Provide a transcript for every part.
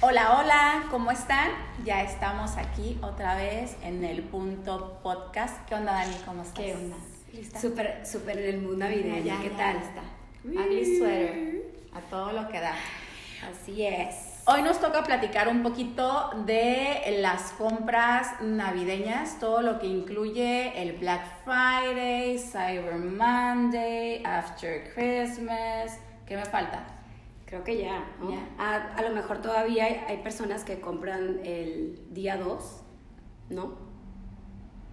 Hola, hola, ¿cómo están? Ya estamos aquí otra vez en el punto podcast. ¿Qué onda, Dani? ¿Cómo estás? ¿Qué onda? ¿Lista? Súper, súper en el mundo navideño. ¿Qué ya, tal está? Ugly sweater. A todo lo que da. Así es. Hoy nos toca platicar un poquito de las compras navideñas, todo lo que incluye el Black Friday, Cyber Monday, After Christmas. ¿Qué me falta? Creo que ya, ¿no? Ya. A, a lo mejor todavía hay, hay personas que compran el día 2, ¿no?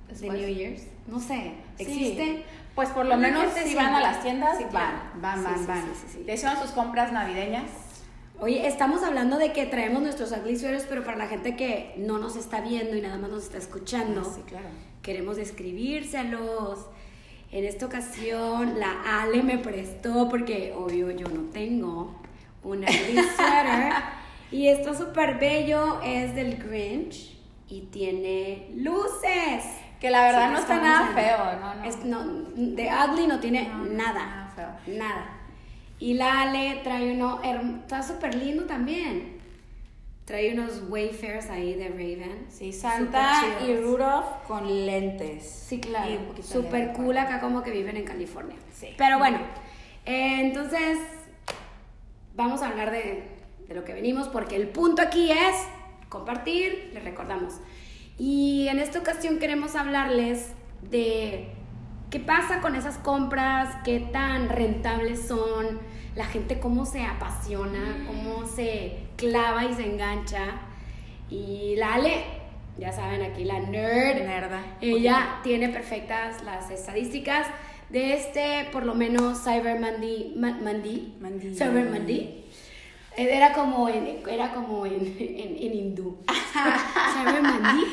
De Después. New Year's. No sé, Sí. ¿existe? Pues por lo menos si sí. van a las tiendas, Sí, van, claro. van, Sí, van, sí, van. sí, sí, sí. ¿Te hicieron sus compras navideñas? Oye, estamos hablando de que traemos nuestros sweaters, pero para la gente que no nos está viendo y nada más nos está escuchando, Ah, sí, claro. queremos describírselos. En esta ocasión la Ale me prestó porque obvio yo no tengo un ugly sweater y está súper bello, es del Grinch y tiene luces. Que la verdad Sí, no está nada feo, ¿no? no. Es, no, de ugly no tiene No, nada, nada feo. nada. Y la Ale trae uno, está súper lindo también. Trae unos Wayfarers ahí de Raven. Sí, Santa y. Rudolph con lentes. Sí, claro. Súper cool acá como que viven en California. Sí. Pero bueno, eh, entonces vamos a hablar de, de lo que venimos porque el punto aquí es compartir, les recordamos. Y en esta ocasión queremos hablarles de qué pasa con esas compras, qué tan rentables son, la gente cómo se apasiona, cómo se clava y se engancha. Y la Ale, ya saben aquí, la nerd, Nerda. ella tiene perfectas las estadísticas de este, por lo menos, Cyber Monday. Ma- Monday. Monday. Cyber Monday. Eh, Era como en, era como en, en, en hindú. Cyber Monday.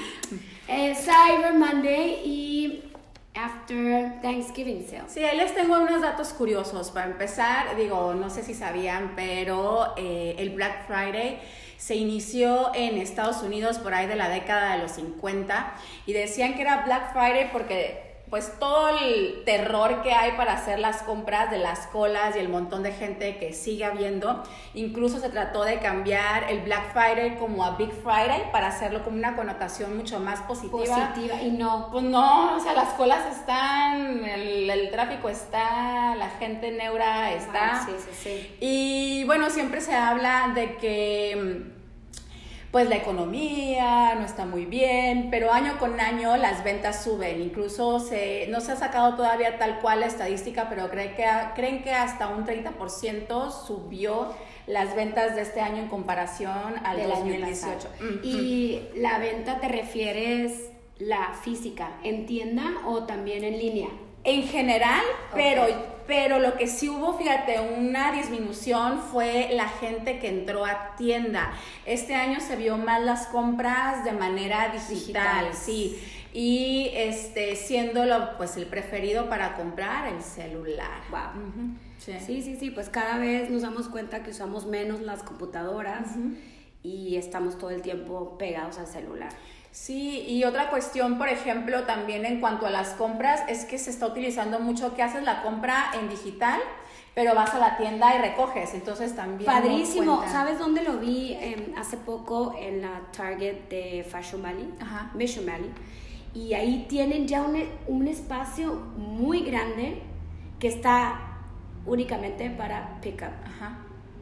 Eh, Cyber Monday y After Thanksgiving Sale. Sí, ahí les tengo unos datos curiosos. Para empezar, digo, no sé si sabían, pero eh, el Black Friday se inició en Estados Unidos por ahí de la década de los 50 y decían que era Black Friday porque pues todo el terror que hay para hacer las compras de las colas y el montón de gente que sigue habiendo, incluso se trató de cambiar el Black Friday como a Big Friday para hacerlo como una connotación mucho más positiva. Positiva y no. Pues no, o sea, las colas están, el, el tráfico está, la gente neura está. Ah, sí, sí, sí. Y bueno, siempre se habla de que mm, pues la economía no está muy bien, pero año con año las ventas suben. Incluso se, no se ha sacado todavía tal cual la estadística, pero creen que, creen que hasta un 30% subió las ventas de este año en comparación al del año 2018. pasado. Mm, Y la venta te refieres la física, en tienda o también en línea. En general, pero, pero lo que sí hubo, fíjate, una disminución fue la gente que entró a tienda. Este año se vio más las compras de manera digital, sí. Y este, siendo lo, pues, el preferido para comprar el celular. Wow. Sí, sí, sí, pues cada vez nos damos cuenta que usamos menos las computadoras y estamos todo el tiempo pegados al celular. Sí, y otra cuestión, por ejemplo, también en cuanto a las compras, es que se está utilizando mucho que haces la compra en digital, pero vas a la tienda y recoges, entonces también... Padrísimo. ¿Sabes dónde lo vi em, hace poco en la Target de Fashion Valley? Ajá. Mission Valley. Y ahí tienen ya un, un espacio muy grande que está únicamente para pickup. Ajá.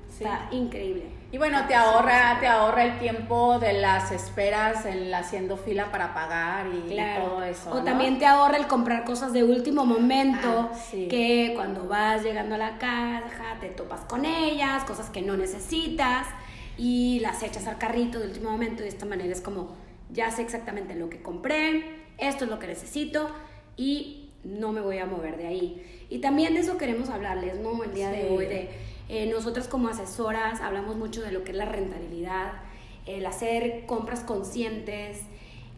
sí. Está increíble. Y bueno, te ahorra, te ahorra el tiempo de las esperas, en la haciendo fila para pagar y, Claro. todo eso. O ¿no? también te ahorra el comprar cosas de último momento, Ah, sí. que cuando vas llegando a la caja te topas con ellas, cosas que no necesitas y las echas al carrito de último momento y de esta manera es como, ya sé exactamente lo que compré, esto es lo que necesito y no me voy a mover de ahí. Y también de eso queremos hablarles, ¿no? El día de hoy, de eh, nosotras como asesoras hablamos mucho de lo que es la rentabilidad, el hacer compras conscientes,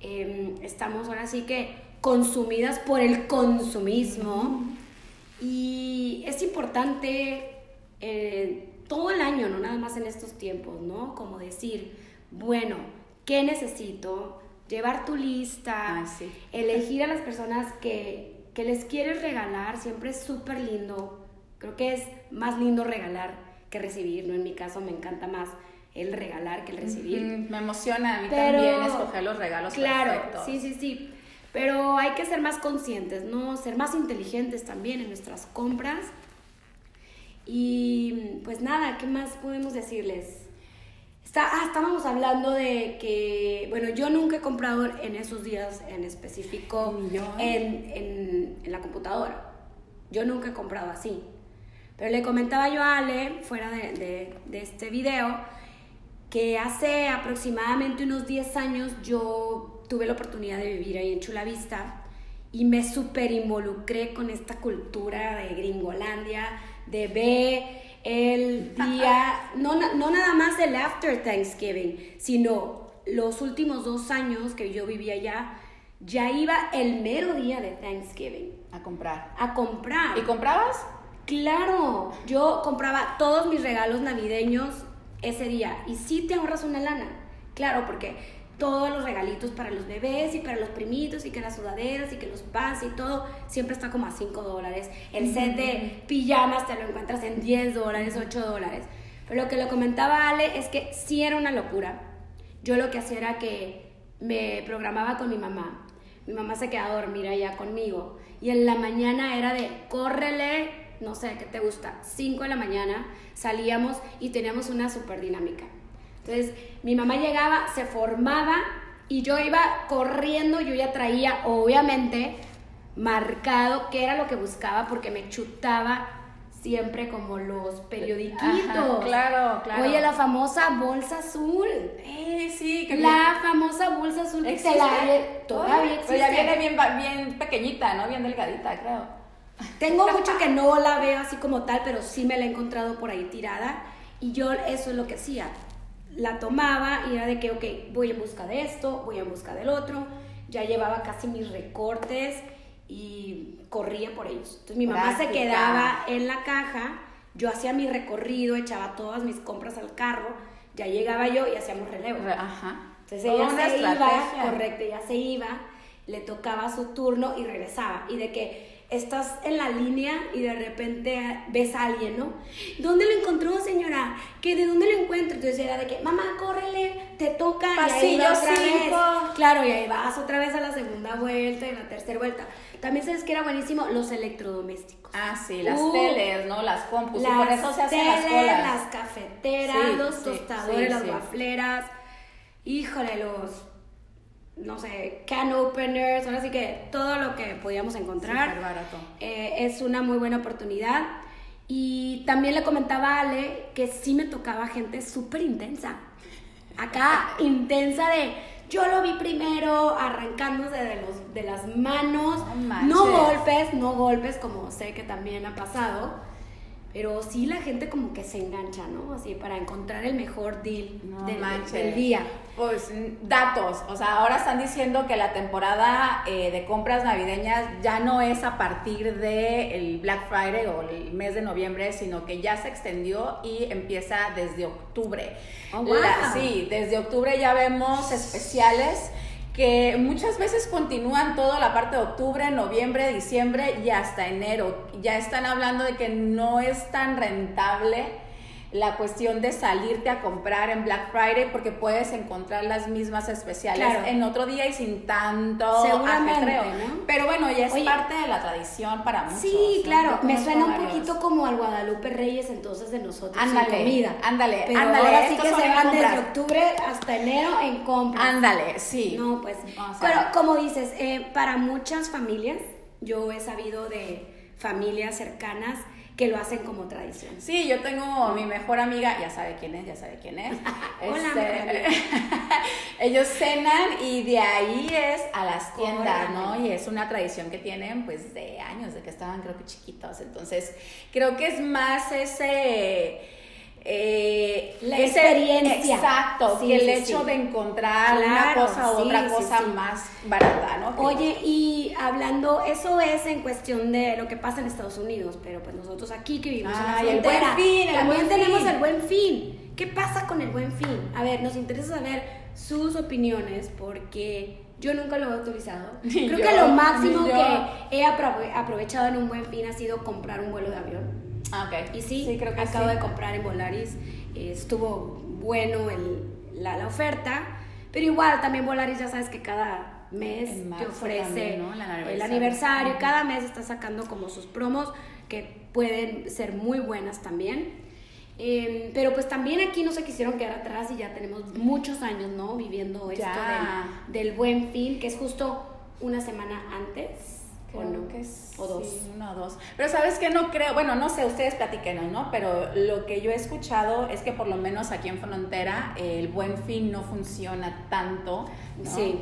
eh, estamos ahora sí que consumidas por el consumismo y es importante eh, todo el año, no nada más en estos tiempos, ¿no? Como decir, bueno, ¿qué necesito? Llevar tu lista, Ah, sí. elegir a las personas que, que les quieres regalar, siempre es súper lindo. Creo que es más lindo regalar que recibir, ¿no? En mi caso me encanta más el regalar que el recibir. Me emociona a mí también escoger los regalos claro, Sí, sí, sí. Pero hay que ser más conscientes, ¿no? Ser más inteligentes también en nuestras compras. Y pues nada, ¿qué más podemos decirles? Está, ah, estábamos hablando de que, bueno, yo nunca he comprado en esos días en específico en, en, en, la computadora. Yo nunca he comprado así. Pero le comentaba yo a Ale, fuera de, de, de este video, que hace aproximadamente unos 10 años yo tuve la oportunidad de vivir ahí en Chula Vista y me súper involucré con esta cultura de Gringolandia, de ver el día, no, no nada más el after Thanksgiving, sino los últimos dos años que yo vivía allá, ya iba el mero día de Thanksgiving. A comprar. A comprar. ¿Y comprabas? Claro, yo compraba todos mis regalos navideños ese día y sí te ahorras una lana. Claro, porque todos los regalitos para los bebés y para los primitos y que las sudaderas y que los pants y todo siempre está como a 5 dólares. El set de pijamas te lo encuentras en 10 dólares, 8 dólares. Pero lo que lo comentaba Ale es que sí era una locura. Yo lo que hacía era que me programaba con mi mamá. Mi mamá se quedaba a dormir allá conmigo. Y en la mañana era de córrele, no sé, ¿qué te gusta? 5 de la mañana salíamos y teníamos una super dinámica. Entonces, mi mamá llegaba, se formaba y yo iba corriendo, yo ya traía, obviamente, marcado qué era lo que buscaba porque me chutaba siempre como los periodiquitos. claro, claro. Oye, la famosa bolsa azul. Eh, sí, que La famosa bolsa azul que la todavía existe. Pero ya viene bien, bien pequeñita, ¿no? Bien delgadita, creo. Tengo mucho que no la veo así como tal, pero sí me la he encontrado por ahí tirada. Y yo eso es lo que hacía la tomaba y era de que, ok, voy en busca de esto, voy en busca del otro. Ya llevaba casi mis recortes y corría por ellos. Entonces mi mamá se quedaba en la caja, yo hacía mi recorrido, echaba todas mis compras al carro, ya llegaba yo y hacíamos relevo. Ajá. Entonces ella se iba, correcto, ella se iba, le tocaba su turno y regresaba. Y de que estás en la línea y de repente ves a alguien, ¿no? ¿Dónde lo encontró, señora? ¿Que de dónde lo encuentro? Entonces era de que, mamá, córrele, te toca Pasillo y ahí otra vez. Claro, y ahí vas otra vez a la segunda vuelta y la tercera vuelta. También sabes que era buenísimo los electrodomésticos. Ah, sí, las uh, teles, ¿no? Las compus, y por eso se hacen las colas. las cafeteras, los tostadores, las wafleras. Híjole, los no sé, can openers, ahora sí que todo lo que podíamos encontrar. barato. Eh, es una muy buena oportunidad. Y también le comentaba a Ale que sí me tocaba gente súper intensa. Acá, intensa de yo lo vi primero, arrancándose de, los, de las manos. no golpes, no golpes, como sé que también ha pasado pero sí la gente como que se engancha, ¿no? Así para encontrar el mejor deal del, día. Pues datos, o sea, ahora están diciendo que la temporada eh, de compras navideñas ya no es a partir del el Black Friday o el mes de noviembre, sino que ya se extendió y empieza desde octubre. Oh, wow. sí, desde octubre ya vemos especiales que muchas veces continúan toda la parte de octubre, noviembre, diciembre y hasta enero. Ya están hablando de que no es tan rentable la cuestión de salirte a comprar en Black Friday porque puedes encontrar las mismas especiales en otro día y sin tanto. ¿no? Pero bueno, ya es parte de la tradición para muchos. Sí, claro, me suena un poquito como al Guadalupe Reyes entonces de nosotros ándale, en comida. Ándale, Pero ándale. Ahora sí que se van desde octubre hasta enero en compras. Ándale, sí. No, pues, pero como dices, eh, para muchas familias, yo he sabido de familias cercanas que lo hacen como tradición. Sí, yo tengo mi mejor amiga, ya sabe quién es, ya sabe quién es. Hola, este, ellos cenan y de ahí es a las tiendas, ¿no? Y es una tradición que tienen pues de años, de que estaban creo que chiquitos. Entonces, creo que es más ese eh, la experiencia. Exacto, y el hecho de encontrar una cosa u otra cosa más barata, ¿no? Oye, y hablando, eso es en cuestión de lo que pasa en Estados Unidos, pero pues nosotros aquí que vivimos en la frontera, el fin, también tenemos el buen fin. ¿Qué pasa con el buen fin? A ver, nos interesa saber sus opiniones porque yo nunca lo he utilizado. Creo que lo máximo que he aprovechado en un buen fin ha sido comprar un vuelo de avión Ah, Y sí, creo que acabo de comprar en Volaris. estuvo bueno el, la, la oferta. Pero igual, también Volaris ya sabes que cada mes te ofrece también, ¿no? El el aniversario. Cada mes está sacando como sus promos que pueden ser muy buenas también. Eh, pero pues también aquí no se quisieron quedar atrás y ya tenemos muchos años, ¿no? Viviendo esto del, del buen fin, que es justo una semana antes. ¿O Creo que sí, O dos. uno o dos. Pero sabes que no creo, bueno, no sé, ustedes platíquenos, ¿no? Pero lo que yo he escuchado es que por lo menos aquí en Frontera el buen fin no funciona tanto, ¿no? Sí,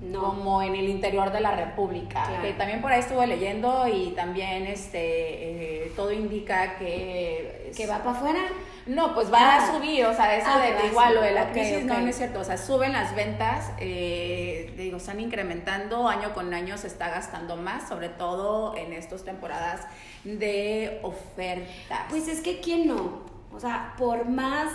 no. Como en el interior de la República. Claro. Que también por ahí estuve leyendo y también este eh, todo indica que... ¿Que va para afuera? No, pues va Ah. a subir, o sea, eso Ah, de igual lo de la crisis no es cierto, o sea, suben las ventas, eh, digo, están incrementando año con año, se está gastando más, sobre todo en estas temporadas de ofertas. Pues es que quién no. O sea, por más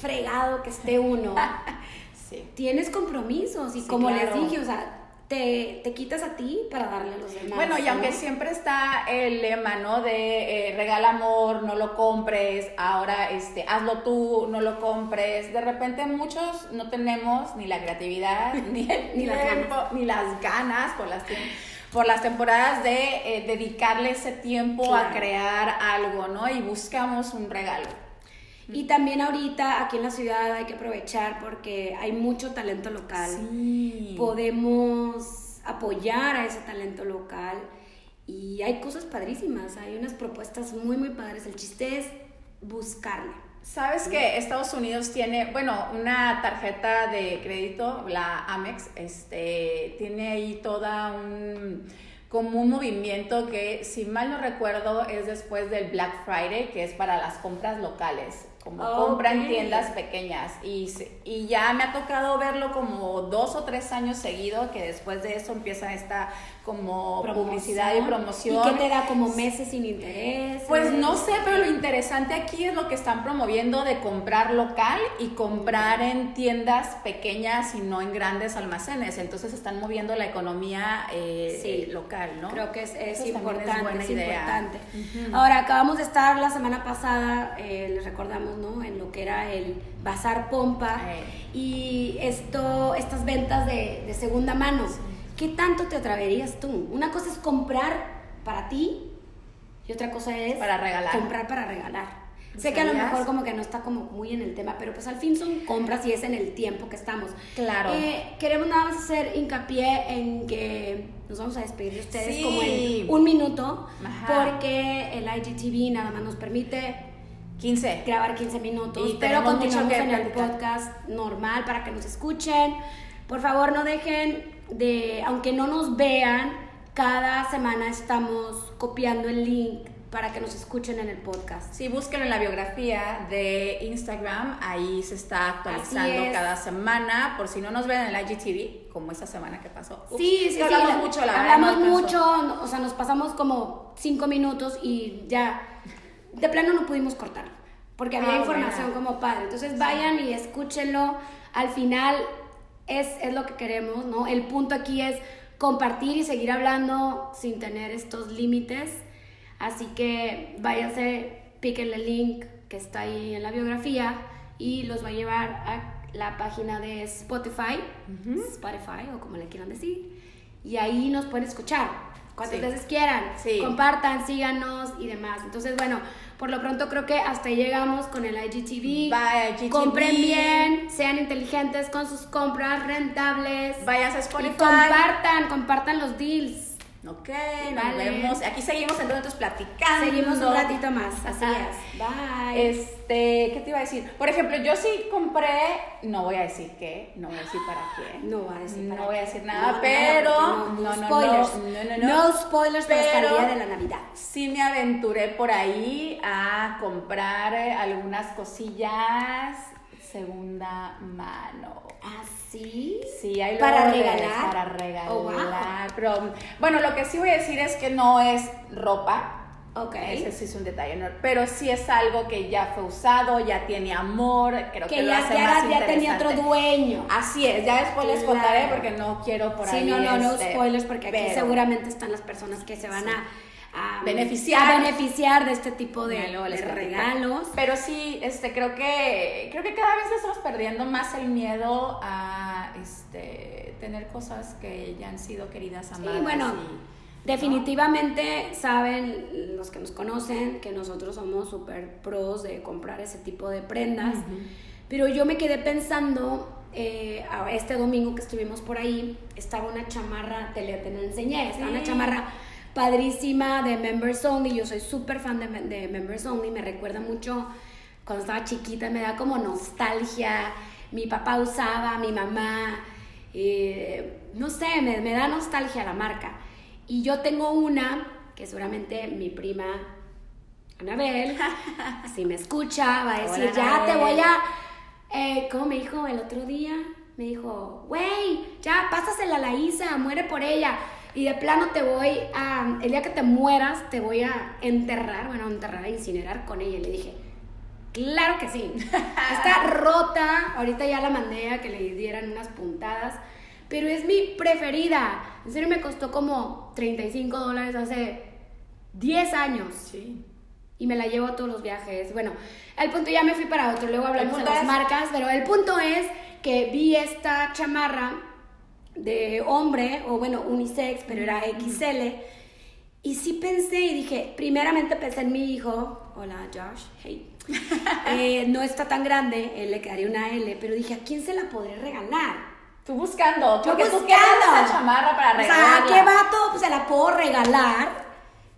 fregado que esté uno, sí. tienes compromisos. Y Sí, como les dije, o sea, te, te quitas a ti para darle a los demás. Bueno, y aunque siempre está el lema, ¿no? De eh, regala amor, no lo compres, ahora este, hazlo tú, no lo compres. De repente muchos no tenemos ni la creatividad, ni el Ni las tiempo, ni las ganas por las, por las temporadas de eh, dedicarle ese tiempo a crear algo, ¿no? Y buscamos un regalo. Y también ahorita aquí en la ciudad hay que aprovechar porque hay mucho talento local. Sí. Podemos apoyar a ese talento local y hay cosas padrísimas, hay unas propuestas muy, muy padres. El chiste es buscarle. Sabes que Estados Unidos tiene, bueno, una tarjeta de crédito, la Amex, este, tiene ahí toda un, como un movimiento que, si mal no recuerdo, es después del Black Friday, que es para las compras locales, como Ok. compra en tiendas pequeñas. Y, se- y ya me ha tocado verlo como dos o tres años seguido, que después de eso empieza esta como publicidad y promoción. ¿Y qué te da como meses sin interés? Pues no sé, pero lo interesante aquí es lo que están promoviendo de comprar local y comprar en tiendas pequeñas y no en grandes almacenes. Entonces están moviendo la economía eh, Sí. local, ¿no? Creo que es, es importante, buena es idea. importante. Ujú. Ahora, acabamos de estar la semana pasada, eh, les recordamos, ¿no? En lo que era el Bazar Pompa y esto, estas ventas de, de segunda mano. ¿Qué tanto te atreverías tú? Una cosa es comprar para ti y otra cosa es Para regalar. comprar para regalar. Sé que a lo mejor como que no está como muy en el tema, pero pues al fin son compras y es en el tiempo que estamos. Claro. Eh, queremos nada más hacer hincapié en que nos vamos a despedir de ustedes Sí. como en un minuto, Ajá. porque el IGTV nada más nos permite 15. grabar 15 minutos, Y pero continuamos en el podcast normal para que nos escuchen. Por favor, no dejen de, aunque no nos vean, cada semana estamos copiando el link para que nos escuchen en el podcast. Sí, búsquenlo en la biografía de Instagram, ahí se está actualizando es. cada semana, por si no nos ven en el IGTV, como esa semana que pasó. Ups, Sí, sí, que sí. hablamos la- mucho, la verdad, Hablamos mucho, o sea, nos pasamos como cinco minutos y ya, de plano no pudimos cortar, porque había Ah, información bueno. como padre. Entonces vayan y escúchenlo. Al final es, es lo que queremos, ¿no? El punto aquí es compartir y seguir hablando sin tener estos límites. Así que váyanse, píquenle el link que está ahí en la biografía y los va a llevar a la página de Spotify, Spotify o como le quieran decir, y ahí nos pueden escuchar cuantas Sí. veces quieran, Sí. compartan, síganos y demás. Entonces, bueno, por lo pronto creo que hasta ahí llegamos con el IGTV. Bye, IGTV. Compren bien, sean inteligentes con sus compras, rentables. Vayas a y Spotify. compartan, compartan los deals. Ok, nos Vale. vemos. Aquí seguimos entonces platicando. Seguimos un ratito más, así es. Bye. Este, ¿qué te iba a decir? Por ejemplo, yo sí compré, no voy a decir qué, no voy a decir para qué. No voy a decir No para voy a decir No, nada, no, pero no, no, no, no, spoilers. no, no, no. No spoilers para hasta el Pero- día de la Navidad. Sí me aventuré por ahí a comprar algunas cosillas segunda mano. ¿Ah, sí? Sí, hay ¿Para luego de- regalar? Para regalar. Oh, wow. Pero, bueno, lo que sí voy a decir es que no es ropa. Ok. Ese sí es un detalle, ¿no? pero sí es algo que ya fue usado, ya tiene amor, creo que, Que lo ya, hace ya, más ya tenía otro dueño. Así es, ya después les contaré porque no quiero por sí, ahí. no, no, no este, spoilers porque aquí pero- seguramente están las personas que se van a, a beneficiar. a beneficiar de este tipo de, regalos. Pero sí, este, creo que creo que cada vez estamos perdiendo más el miedo a este, tener cosas que ya han sido queridas, amadas. Sí, bueno, y- definitivamente saben los que nos conocen que nosotros somos súper pros de comprar ese tipo de prendas. Pero yo me quedé pensando, eh, este domingo que estuvimos por ahí, estaba una chamarra, te la, te la enseñé, estaba una chamarra padrísima de Members Only, yo soy súper fan de, de Members Only, me recuerda mucho cuando estaba chiquita, me da como nostalgia, mi papá usaba, mi mamá, eh, no sé, me, me da nostalgia la marca. Y yo tengo una que seguramente mi prima Anabel, si me escucha, va a decir, Hola, ya te Anabel". voy a... Eh, ¿Cómo me dijo el otro día? Me dijo, güey, ya pásasela a la Isa, muere por ella. Y de plano te voy a... El día que te mueras, te voy a enterrar, bueno, enterrar, incinerar con ella. Y le dije, claro que sí. Está rota, ahorita ya la mandé a que le dieran unas puntadas. Pero es mi preferida. En serio me costó como 35 dólares hace 10 años Sí. y me la llevo a todos los viajes. Bueno, el punto ya me fui para otro, luego hablamos de las es- marcas, pero el punto es que vi esta chamarra de hombre, o bueno, unisex, pero era XL, y sí pensé y dije, primeramente pensé en mi hijo, hola Josh, hey, Eh, no está tan grande, él le quedaría una L, pero dije, ¿a quién se la podré regalar? Tú buscando, tú buscando. quieres esa chamarra para O sea, regalarla. ¿a qué vato pues, se la puedo regalar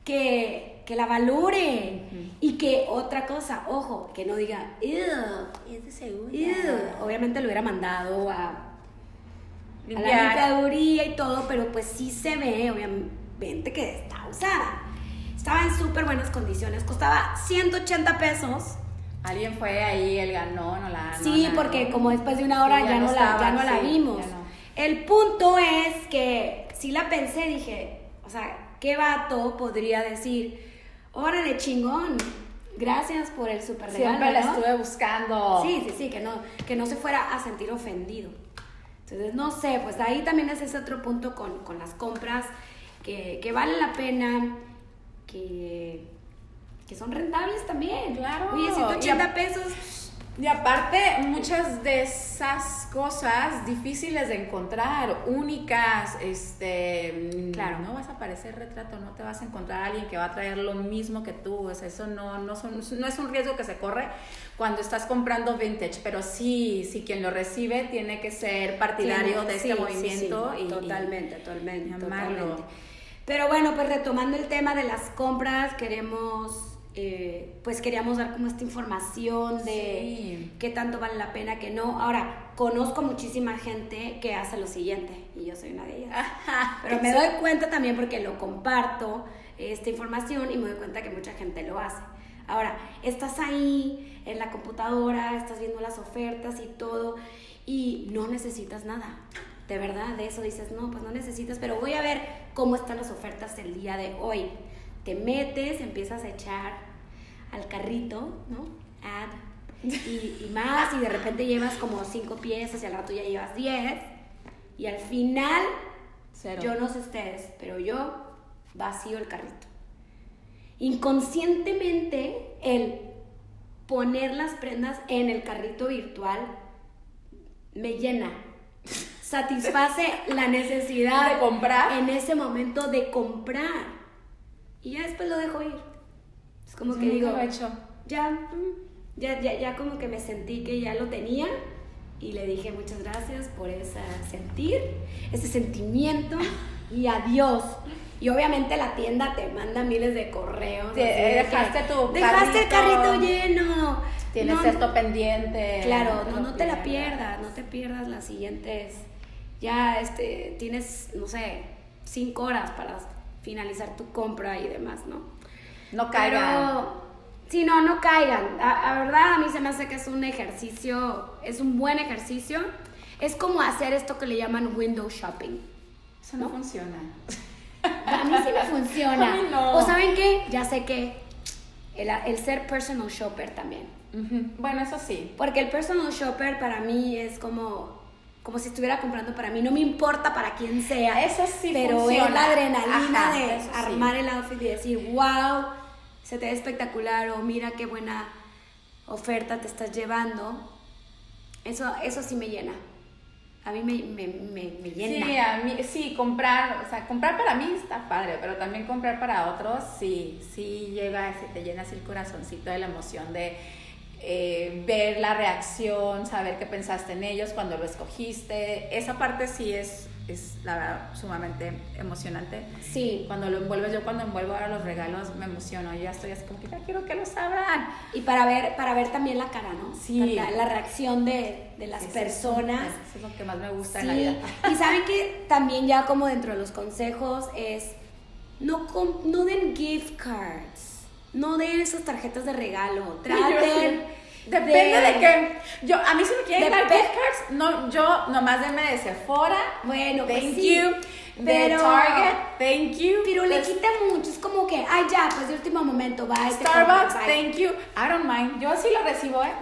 que, que la valore? Y que otra cosa, ojo, que no diga, "Ew, Es de ew". Obviamente lo hubiera mandado a, a la Limpiar. limpiaduría y todo, pero pues sí se ve, obviamente, que está usada. Estaba en súper buenas condiciones, costaba 180 pesos. Alguien fue ahí, él ganó, no la Sí, no la- porque como después de una hora Sí, ya, no, la, ya no la sí, vimos. no. El punto es que sí la pensé, dije, o sea, ¿qué vato podría decir? Órale, chingón, gracias por el super regalo, Siempre la ¿no?" estuve buscando. Sí, sí, sí, que no, que no se fuera a sentir ofendido. Entonces, no sé, pues ahí también es ese otro punto con, con las compras que, que valen la pena, que, que son rentables también. Claro. Oye, Y 180 a- pesos. Y aparte, muchas de esas cosas difíciles de encontrar, únicas, este, Claro. no vas a parecer retrato, no te vas a encontrar a alguien que va a traer lo mismo que tú, o sea, eso no, no, son- no es un riesgo que se corre cuando estás comprando vintage, pero sí, sí quien lo recibe tiene que ser partidario Sí, de este sí, movimiento sí, y totalmente, totalmente, y totalmente. Pero bueno, pues retomando el tema de las compras, queremos, eh, pues queríamos dar como esta información de Sí. qué tanto vale la pena, que no. Ahora, conozco muchísima gente que hace lo siguiente, y yo soy una de ellas. Pero me doy cuenta también porque lo comparto, esta información, y me doy cuenta que mucha gente lo hace. Ahora, estás ahí en la computadora, estás viendo las ofertas y todo, y no necesitas nada. De verdad, de eso dices, no, pues no necesitas, pero voy a ver cómo están las ofertas el día de hoy. Te metes, empiezas a echar al carrito, ¿no? Add. Y, y más, y de repente llevas como cinco piezas y al rato ya llevas diez. Y al final, Cero. yo no sé ustedes, pero yo vacío el carrito. Inconscientemente, el poner las prendas en el carrito virtual me llena, satisface la necesidad De comprar. en ese momento de comprar. Y ya después lo dejo ir. Es como que digo, hecho. ya, mm, ya, ya, ya como que me sentí que ya lo tenía y le dije muchas gracias por ese sentir, ese sentimiento y adiós. Y obviamente la tienda te manda miles de correos. Dejaste que, tu Dejaste el carrito. carrito lleno. Tienes No, esto pendiente. Claro, no, lo no te la pierdas. pierdas, no te pierdas las siguientes. Ya este, tienes, no sé, cinco horas para finalizar tu compra y demás, ¿no? No caigan. Pero, sí, no, no caigan. A, a verdad, a mí se me hace que es un ejercicio, es un buen ejercicio. Es como hacer esto que le llaman window shopping. Eso no funciona. A mí sí me funciona. A mí no. O saben qué, ya sé que el, el ser personal shopper también. Bueno, eso sí. Porque el personal shopper para mí es como como si estuviera comprando para mí. No me importa para quién sea. Eso sí Pero funciona. es la adrenalina Ajá, de sí. armar el outfit y decir, wow, se te ve espectacular o mira qué buena oferta te estás llevando. Eso, eso sí me llena. A mí me, me, me, me llena. Sí, a mí, sí, comprar, o sea, comprar para mí está padre, pero también comprar para otros, sí, sí llega, sí te llena así el corazoncito de la emoción de eh, ver la reacción, saber qué pensaste en ellos cuando lo escogiste. Esa parte sí es, es la verdad, sumamente emocionante. Sí. Cuando lo envuelves, yo cuando envuelvo ahora los regalos me emociono, yo ya estoy así como que ya quiero que los abran. Y para ver, para ver también la cara, ¿no? Sí. La, la reacción de, de las Eso es- personas. Eso es lo que más me gusta Sí. en la vida. Y saben que también ya como dentro de los consejos es no, no den gift cards. No den esas tarjetas de regalo. Traten. Depende de, qué. Yo, a mí si me quieren dar gift cards, no, yo nomás denme de Sephora. Bueno, pues thank sí, you. pero- de Target, thank you. Pero le Pues, quita mucho. Es como que, ay, ya, pues de último momento, bye. Starbucks, compro, bye. thank you. I don't mind. Yo sí lo recibo, ¿eh?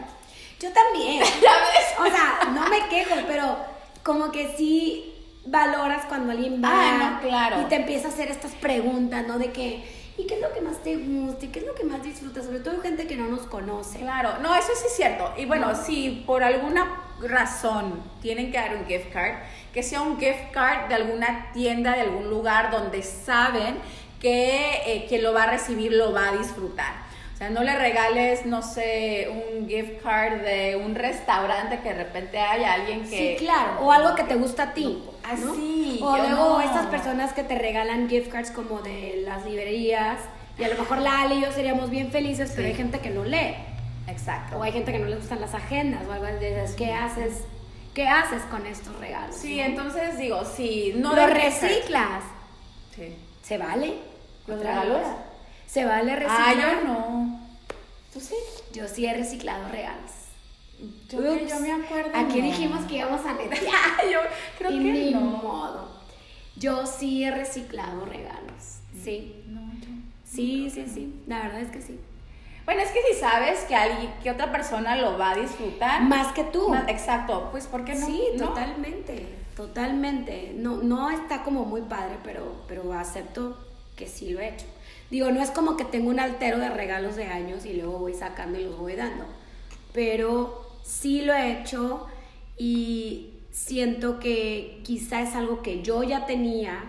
Yo también. Ya ves. O sea, no me quejo, pero como que sí valoras cuando alguien va Ah, no, claro. y te empieza a hacer estas preguntas, ¿no? De que, ¿y qué es lo que más te gusta? ¿Y qué es lo que más disfrutas? Sobre todo gente que no nos conoce. Claro, no, eso sí es cierto. Y bueno, No. si por alguna razón tienen que dar un gift card, que sea un gift card de alguna tienda, de algún lugar donde saben que eh, quien lo va a recibir lo va a disfrutar. Sea, no le regales, no sé, un gift card de un restaurante que de repente haya alguien que... Sí, claro. O algo que te gusta a ti. Ah, ¿no? O luego no. estas personas que te regalan gift cards como de las librerías. Y a lo mejor la Ale y yo seríamos bien felices, pero hay gente que no lee. Exacto. O hay gente que no le gustan las agendas o algo así. Dices, ¿qué haces? ¿Qué haces con estos regalos? Sí, no? entonces digo, sí, no... Lo reciclas. Sí. ¿Se vale? ¿Los regalos? ¿Se vale reciclar? Ah, yo no. ¿Tú sí? Yo sí he reciclado regalos. Yo, que Ups. yo me acuerdo. Aquí no. dijimos que íbamos a netear. yo creo y que ni no. modo. Yo sí he reciclado regalos. Sí. No, yo- Sí, sí, sí. La verdad es que sí. Bueno, es que si sabes que alguien, que otra persona lo va a disfrutar. Más que tú. más- exacto, pues ¿por qué no? Sí, ¿No? totalmente. Totalmente. No, no está como muy padre, pero, pero acepto que sí lo he hecho. Digo, no es como que tengo un altero de regalos de años y luego voy sacando y los voy dando. Pero sí lo he hecho y siento que quizá es algo que yo ya tenía,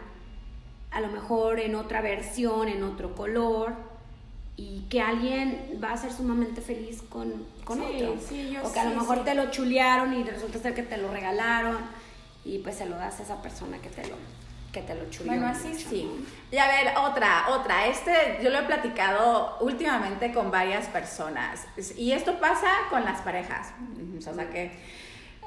a lo mejor en otra versión, en otro color, y que alguien va a ser sumamente feliz con, con Sí, otro. sí, yo o que a lo mejor te lo chulearon y resulta ser que te lo regalaron y pues se lo das a esa persona que te lo, que te lo chuleó. Bueno, así sí. Y a ver, otra, otra. Este yo lo he platicado últimamente con varias personas. Y esto pasa con las parejas. O sea que.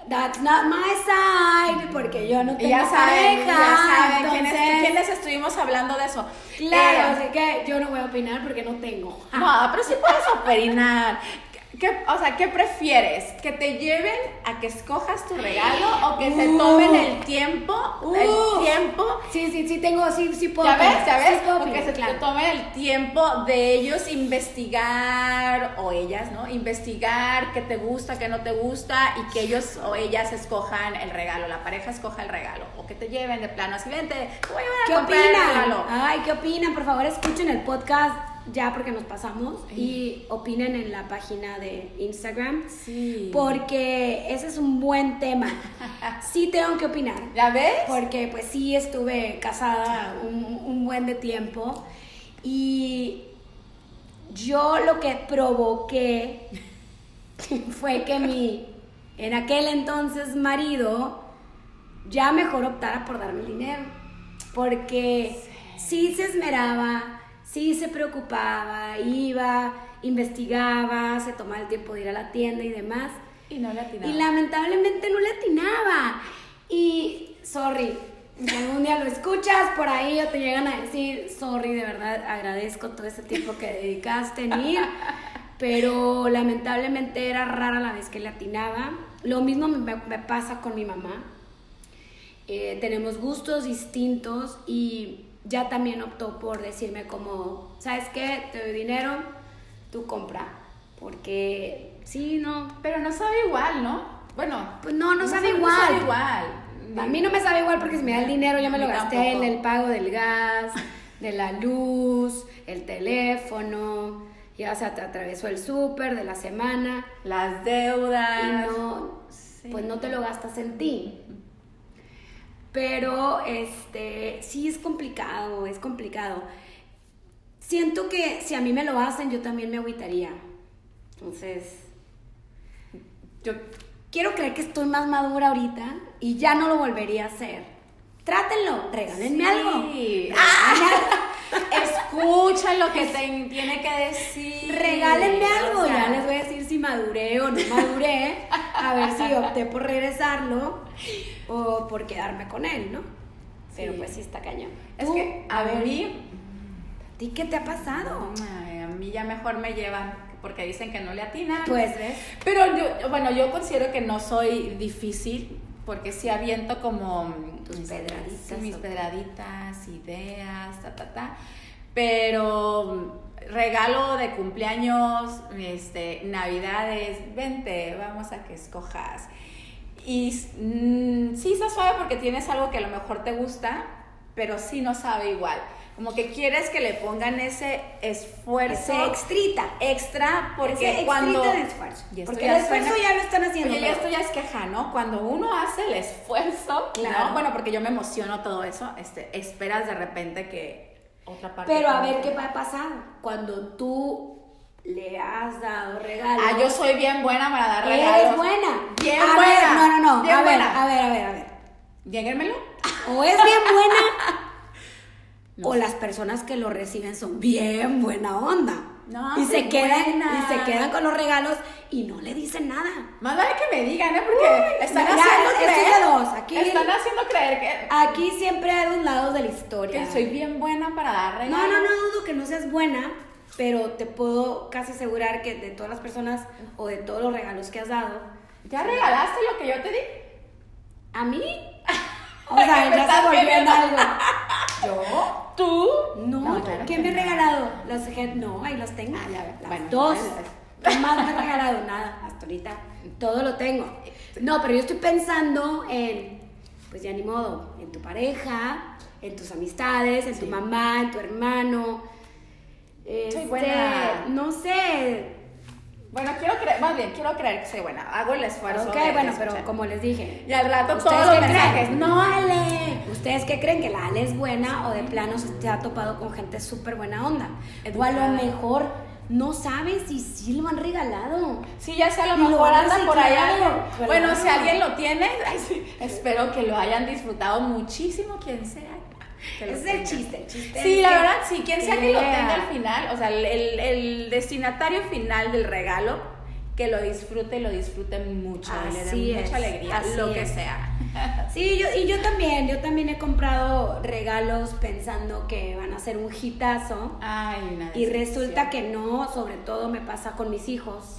That's not my side, porque yo no tengo ya saben, pareja. ya saben quiénes, quiénes estuvimos hablando de eso. Claro, Eh, así que yo no voy a opinar porque no tengo. No, pero sí puedes opinar. ¿Qué, o sea, ¿qué prefieres? ¿Que te lleven a que escojas tu regalo o que se Uh. tomen el tiempo? el Uh. tiempo. Sí, sí, sí tengo, sí, sí puedo. ¿Ya ves? opinar, ¿Ya ves? o que se claro. tomen el tiempo de ellos investigar, o ellas, ¿no? Investigar qué te gusta, qué no te gusta, y que ellos o ellas escojan el regalo, la pareja escoja el regalo, o que te lleven de plano así, vente, te voy a llevar a ¿Qué comprar el opinan? regalo. Ay, ¿qué opinan? Por favor, escuchen el podcast ya porque nos pasamos y opinen en la página de Instagram. Sí. Porque ese es un buen tema. Sí tengo que opinar. ¿Ya ves? Porque pues sí estuve casada un, un buen de tiempo y yo lo que provoqué fue que mi en aquel entonces marido ya mejor optara por darme el dinero porque sí se esmeraba, sí se preocupaba, iba, investigaba, se tomaba el tiempo de ir a la tienda y demás. Y no le atinaba. Y lamentablemente no le atinaba. Y, sorry, si algún día lo escuchas por ahí o te llegan a decir, sorry, de verdad agradezco todo ese tiempo que dedicaste en ir. Pero lamentablemente era rara la vez que le atinaba. Lo mismo me, me pasa con mi mamá. Eh, tenemos gustos distintos y ya también optó por decirme como, ¿sabes qué? Te doy dinero, tú compra. Porque sí, no, Pero no sabe igual, ¿no? Bueno, Pues no, no sabe no igual. sabe igual. A mí no me sabe igual porque si me da el dinero ya me lo gasté tampoco. en el pago del gas, de la luz, el teléfono, ya se at- atravesó el súper de la semana Las y deudas. no, Sí. pues no te lo gastas en ti. Pero este, sí es complicado, es complicado. Siento que si a mí me lo hacen, yo también me agüitaría. Entonces, Yo, quiero creer que estoy más madura ahorita y ya no lo volvería a hacer. Trátenlo, regálenme Sí. algo. Ah. Escucha lo que te tiene que decir. Regálenme algo, O sea, ya les voy a decir si maduré o no maduré, a ver si opté por regresarlo o por quedarme con él, ¿no? Pero Sí. pues sí está cañón. Es que a ver, mí, ¿a ti qué te ha pasado? ay, a mí ya mejor me llevan porque dicen que no le atinan. Pues ves. Pero yo, bueno, yo considero que no soy difícil porque sí aviento como Tus pedraditas, mis pedraditas, ideas, ta, ta, ta. Pero regalo de cumpleaños, este, navidades, vente, vamos a que escojas. Y mm, sí está suave porque tienes algo que a lo mejor te gusta, pero sí no sabe igual. Como que quieres que le pongan ese esfuerzo Ese extrita. extra porque Ese cuando de esfuerzo. Porque ya el esfuerzo suena- ya lo están haciendo. Oye, pero- esto ya es queja, ¿no? Cuando uno hace el esfuerzo, Claro. ¿no? Bueno, porque yo me emociono todo eso, este, esperas de repente que otra parte. Pero a ver qué va a pasar cuando tú le has dado regalos. Ah, yo soy bien buena para dar Eres regalos. buena. Bien a buena. Ver, no, no, no. Bien a ver, buena. a ver, a ver, a ver. Lléguenmelo. O es bien buena. O las personas que lo reciben son bien buena onda. No, y se quedan buena. y se quedan con los regalos y no le dicen nada. Más vale que me digan, ¿eh? Porque están ya, haciendo es creer. de dos. Aquí- Están haciendo creer que, Aquí siempre hay dos lados de la historia. que soy bien buena para dar regalos. No, no, no dudo que no seas buena, pero te puedo casi asegurar que de todas las personas o de todos los regalos que has dado, ¿Ya regalaste lo que yo te di? ¿a mí? O sea, estás se volvió en algo. ¿Yo? ¿Tú? No, claro ¿quién me ha regalado? Los head, no, ahí los tengo. Ah, ya. Las Bueno, dos. ¿Qué más me ha regalado? Nada, hasta ahorita. Todo lo tengo. No, pero yo estoy pensando en, pues ya ni modo, en tu pareja, en tus amistades, en tu mamá, en tu hermano. Este, buena. No sé. Bueno, quiero creer, más bien, quiero creer que soy buena. Hago el esfuerzo. Ok, de- bueno, pero como les dije. Y al rato ¿Ustedes todos los mensajes. creen? No, Ale. ¿Ustedes qué creen? ¿Que la Ale es buena o de plano se ha topado con gente súper buena onda? O a lo mejor no sabe si sí lo han regalado. Sí, ya sé, a lo lo mejor han anda por allá. Bueno, si alguien lo tiene, ay, sí, espero que lo hayan disfrutado muchísimo, quien sea. Ese es el chiste, el chiste Sí, la que- verdad, sí, quien sea que lo tenga al final, o sea, el, el- destinatario final del regalo, que lo disfrute y lo disfrute mucho, le Así es, mucha alegría, así lo que es. sea. Sí, yo, y yo también, yo también he comprado regalos pensando que van a ser un hitazo. Ay, Y resulta que no, sobre todo me pasa con mis hijos.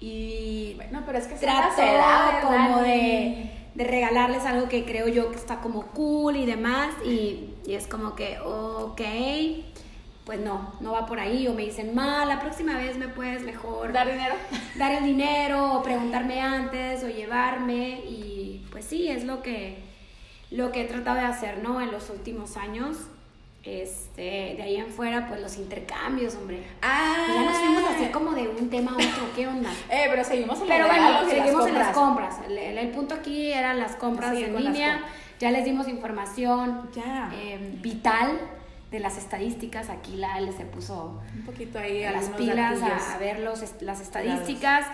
Y Bueno, pero es que trato edades, como Dani. de, de regalarles algo que creo yo que está como cool y demás. Y, y es como que, ok, pues no, no va por ahí. O me dicen, ma, la próxima vez me puedes mejor ¿Dar dinero? dar el dinero o preguntarme antes o llevarme. Y pues sí, es lo que, lo que he tratado de hacer, ¿no? En los últimos años. Este, de ahí en fuera, pues los intercambios, hombre. Ah, Pues ya nos fuimos así como de un tema a otro, ¿qué onda? Eh, pero seguimos en Pero bueno, seguimos en las compras. El, punto aquí eran las compras en las línea. Ya les dimos información Ya. eh, vital de las estadísticas. Aquí la Ale se puso Un poquito ahí las algunos pilas a, a ver los, las estadísticas.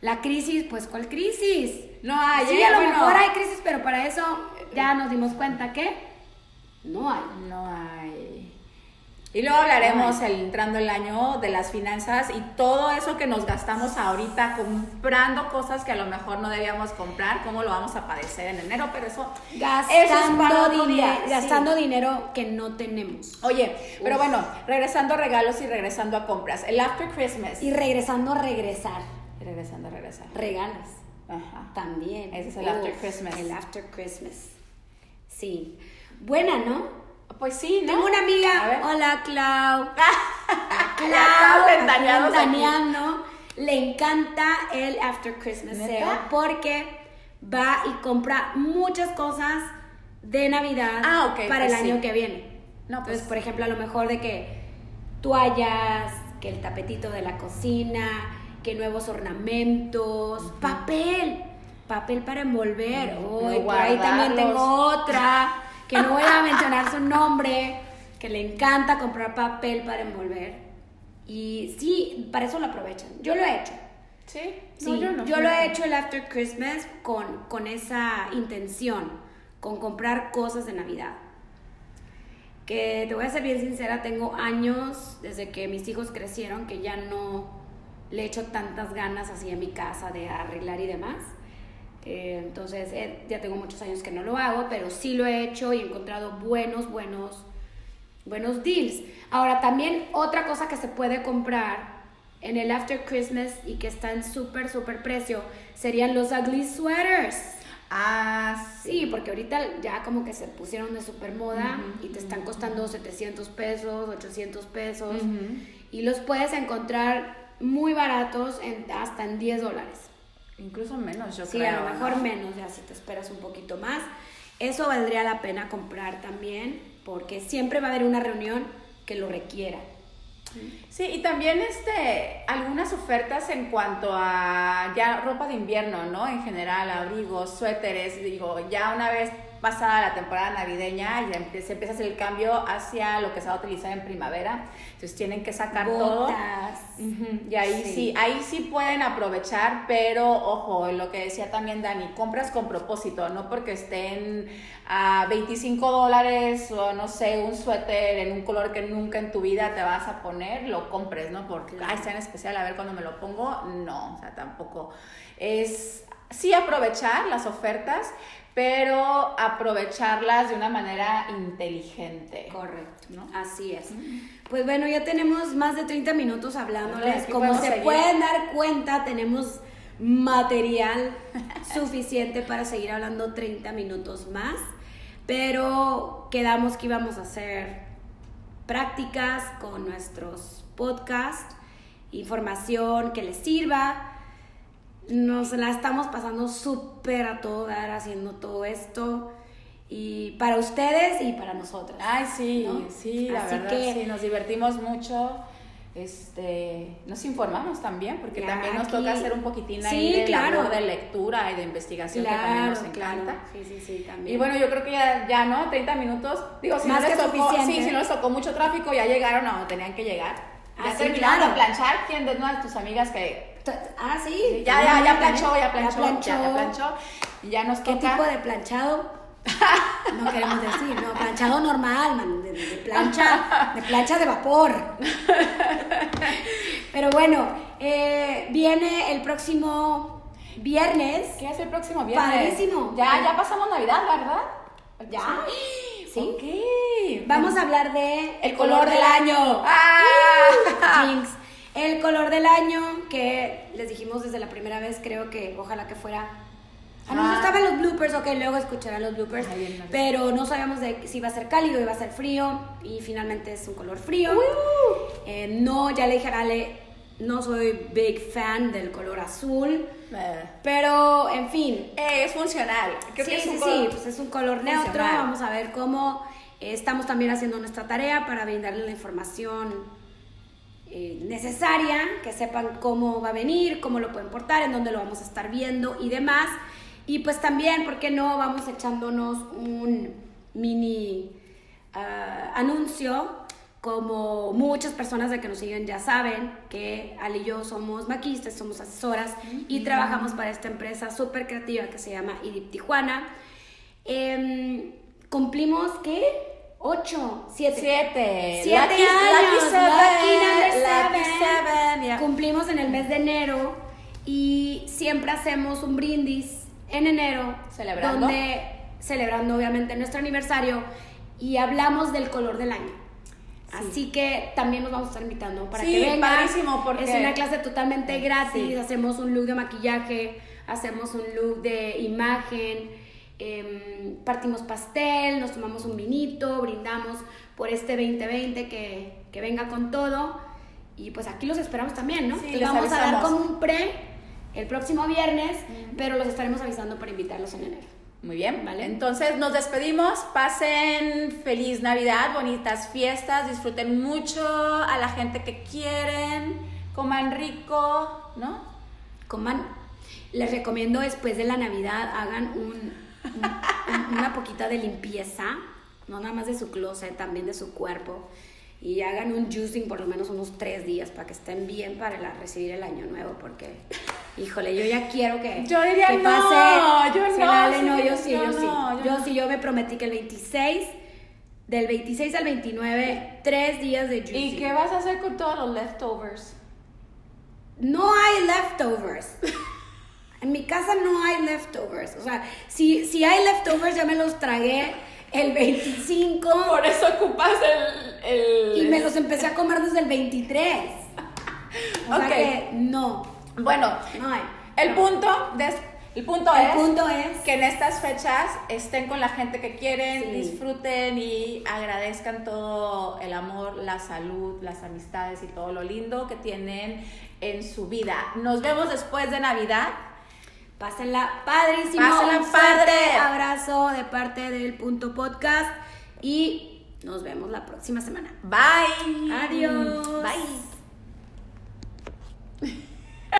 La crisis, pues ¿cuál crisis? No hay, sí, a lo bueno. mejor hay crisis, pero para eso ya nos dimos cuenta que no hay. No hay. Y luego hablaremos el, entrando el año de las finanzas y todo eso que nos gastamos ahorita comprando cosas que a lo mejor no debíamos comprar, cómo lo vamos a padecer en enero, pero eso, eso es Gastando, para otro dine- día, sí. gastando dinero que no tenemos. Oye, pero bueno, regresando a regalos y regresando a compras. El after Christmas. Y regresando a regresar, Y regresando a regresar. regalos. Ajá. También. Ese es el after Christmas. El after Christmas. Sí. Buena, ¿no? Pues sí, ¿no? Tengo una amiga. Hola, Clau. Clau. ventaneando. le encanta el After Christmas ¿Neta? Sale porque va y compra muchas cosas de Navidad Ah, ok, para pues el año sí. que viene. No, pues- Entonces, por ejemplo, a lo mejor de que toallas, que el tapetito de la cocina, que nuevos ornamentos, papel, papel para envolver. Ujú, Uy, por ahí también tengo otra, que no voy a mencionar su nombre, que le encanta comprar papel para envolver. Y sí, para eso lo aprovechan. Yo lo he hecho. ¿Sí? Sí, No, yo no. yo lo he hecho el After Christmas con, con esa intención, con comprar cosas de Navidad. Que te voy a ser bien sincera, tengo años desde que mis hijos crecieron que ya no le echo tantas ganas así en mi casa de arreglar y demás. Eh, entonces eh, ya tengo muchos años que no lo hago, pero sí lo he hecho y he encontrado buenos, buenos, buenos deals. Ahora también otra cosa que se puede comprar en el After Christmas y que está en súper, súper precio serían los ugly sweaters. Ah, sí. Porque ahorita ya como que se pusieron de super moda Ujú, y te están costando 700 pesos, 800 pesos Ujú. y los puedes encontrar muy baratos en, hasta en 10 dólares. Incluso menos, yo Sí, creo. a lo mejor ¿no? menos, ya si te esperas un poquito más. Eso valdría la pena comprar también porque siempre va a haber una reunión que lo requiera. Sí, y también este, algunas ofertas en cuanto a ya ropa de invierno, ¿no? En general, abrigos, suéteres, digo, ya una vez pasada la temporada navideña, ya se empieza a hacer el cambio hacia lo que se va a utilizar en primavera, entonces tienen que sacar todo. Y ahí sí. Sí. ahí sí pueden aprovechar, pero ojo, lo que decía también Dani, compras con propósito, no porque estén a 25 dólares o no sé, un suéter en un color que nunca en tu vida te vas a poner, lo compres, ¿no? Porque, ay, está en especial, a ver cuando me lo pongo, no, o sea, tampoco. Es sí aprovechar las ofertas, pero aprovecharlas de una manera inteligente. Correcto, ¿no? Así es. Pues bueno, ya tenemos más de 30 minutos hablándoles. Aquí Como se seguir. pueden dar cuenta, tenemos material suficiente para seguir hablando 30 minutos más. Pero quedamos que íbamos a hacer prácticas con nuestros podcasts, información que les sirva. Nos la estamos pasando súper a todo dar haciendo todo esto. Y para ustedes y para nosotras. Ay, sí, ¿no? sí, la Así verdad, que- sí, nos divertimos mucho. Este, nos informamos también, porque también nos aquí- toca hacer un poquitín Sí, ahí de claro. labor de lectura y de investigación que también nos encanta. Sí, sí, sí, también. Y bueno, yo creo que ya, ya no, 30 minutos. Digo, si Más no les tocó, sí, si no les tocó mucho tráfico, ya llegaron a donde tenían que llegar. Ya Ah, terminaron claro. de planchar. ¿Quién de una de tus amigas que Ah, sí. ya, ya, ya planchó, ya planchó, ya, ya planchó? Y ya nos ¿Qué tipo de planchado? No queremos decir, no, planchado normal, man, de, de plancha, de plancha de vapor. Pero bueno, eh, viene el próximo viernes. ¿Qué es el próximo viernes? Padrísimo. Ya, ya pasamos Navidad, ¿verdad? Ya. Sí. Ok. Vamos a hablar de El color del año. ¡Ah! Jinx. El color del año que les dijimos desde la primera vez, creo que ojalá que fuera. Ah, no, Ah. estaban los bloopers, ok, luego escucharán los bloopers. Pero no sabíamos de si iba a ser cálido, iba a ser frío y finalmente es un color frío. Eh, no, ya le dije a Ale, no soy big fan del color azul, Eh, pero en fin, eh, es funcional. Creo sí, que es sí, un sí, color- pues es un color neutro. Vamos a ver cómo estamos también haciendo nuestra tarea para brindarles la información eh, necesaria, que sepan cómo va a venir, cómo lo pueden portar, en dónde lo vamos a estar viendo y demás. Y pues también, ¿por qué no? Vamos echándonos un mini ah, anuncio. Como muchas personas de que nos siguen ya saben que Ale y yo somos maquistas, somos asesoras y trabajamos para esta empresa súper creativa que se llama IDIP Tijuana. Em, cumplimos que 8, 7. 7. 7 años. Lucky seven, lucky seven. Yeah. Cumplimos en el mes de enero y siempre hacemos un brindis en enero. Celebrando. Donde, celebrando obviamente nuestro aniversario y hablamos del color del año. Sí. Así que también nos vamos a estar invitando para sí, que vengan. Padrísimo porque... Es una clase totalmente gratis. Sí. Hacemos un look de maquillaje, hacemos un look de imagen em, partimos pastel, nos tomamos un vinito, brindamos por este 2020 que, que venga con todo. Y pues aquí los esperamos también, ¿no? Sí, les vamos a dar como un pre el próximo viernes, pero los estaremos avisando para invitarlos en enero. Muy bien, Vale. Entonces nos despedimos. Pasen feliz Navidad, bonitas fiestas, disfruten mucho a la gente que quieren, coman rico, ¿no? Coman, les recomiendo después de la Navidad hagan un- una poquita de limpieza, no nada más de su closet, también de su cuerpo. Y hagan un juicing por lo menos unos tres días para que estén bien para la- recibir el año nuevo, porque, híjole, yo ya quiero que, Yo diría que no, pase. yo no, dale, sí, no, yo sí, yo yo, sí. no, yo Yo no. sí, yo me prometí que el 26, del 26 al 29, tres días de juicing. ¿Y qué vas a hacer con todos los leftovers? No hay leftovers. En mi casa no hay leftovers. O sea, si, si hay leftovers ya me los tragué el 25 Por eso ocupas el... el- y me los empecé a comer desde el 23. O Ok. sea que no, Bueno, no hay. el No. punto, de, el punto El es... punto es que en estas fechas estén con la gente que quieren, Sí. disfruten y agradezcan todo el amor, la salud, las amistades y todo lo lindo que tienen en su vida. Nos vemos después de Navidad. Pásenla padrísimo. Pásenla Un fuerte padre. abrazo de parte del punto podcast y nos vemos la próxima semana. Bye. Adiós. Bye.